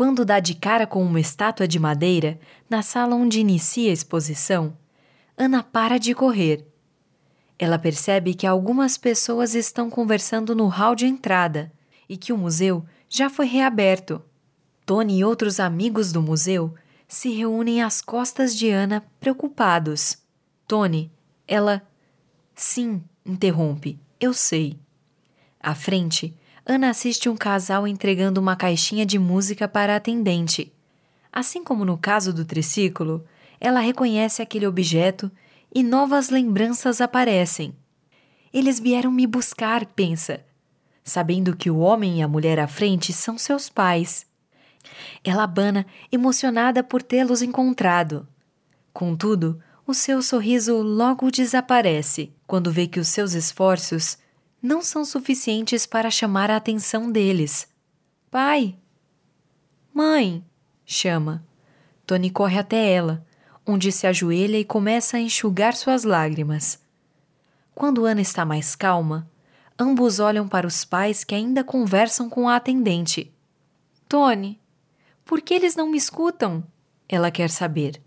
Quando dá de cara com uma estátua de madeira, na sala onde inicia a exposição, Ana para de correr. Ela percebe que algumas pessoas estão conversando no hall de entrada e que o museu já foi reaberto. Tony e outros amigos do museu se reúnem às costas de Ana, preocupados. Tony, ela. Sim, interrompe, eu sei. À frente, Ana assiste um casal entregando uma caixinha de música para a atendente. Assim como no caso do triciclo, ela reconhece aquele objeto e novas lembranças aparecem. Eles vieram me buscar, pensa, sabendo que o homem e a mulher à frente são seus pais. Ela abana, emocionada por tê-los encontrado. Contudo, o seu sorriso logo desaparece quando vê que os seus esforços não são suficientes para chamar a atenção deles. Pai! Mãe! chama. Tony corre até ela, onde se ajoelha e começa a enxugar suas lágrimas. Quando Ana está mais calma, ambos olham para os pais que ainda conversam com a atendente. Tony, por que eles não me escutam? Ela quer saber.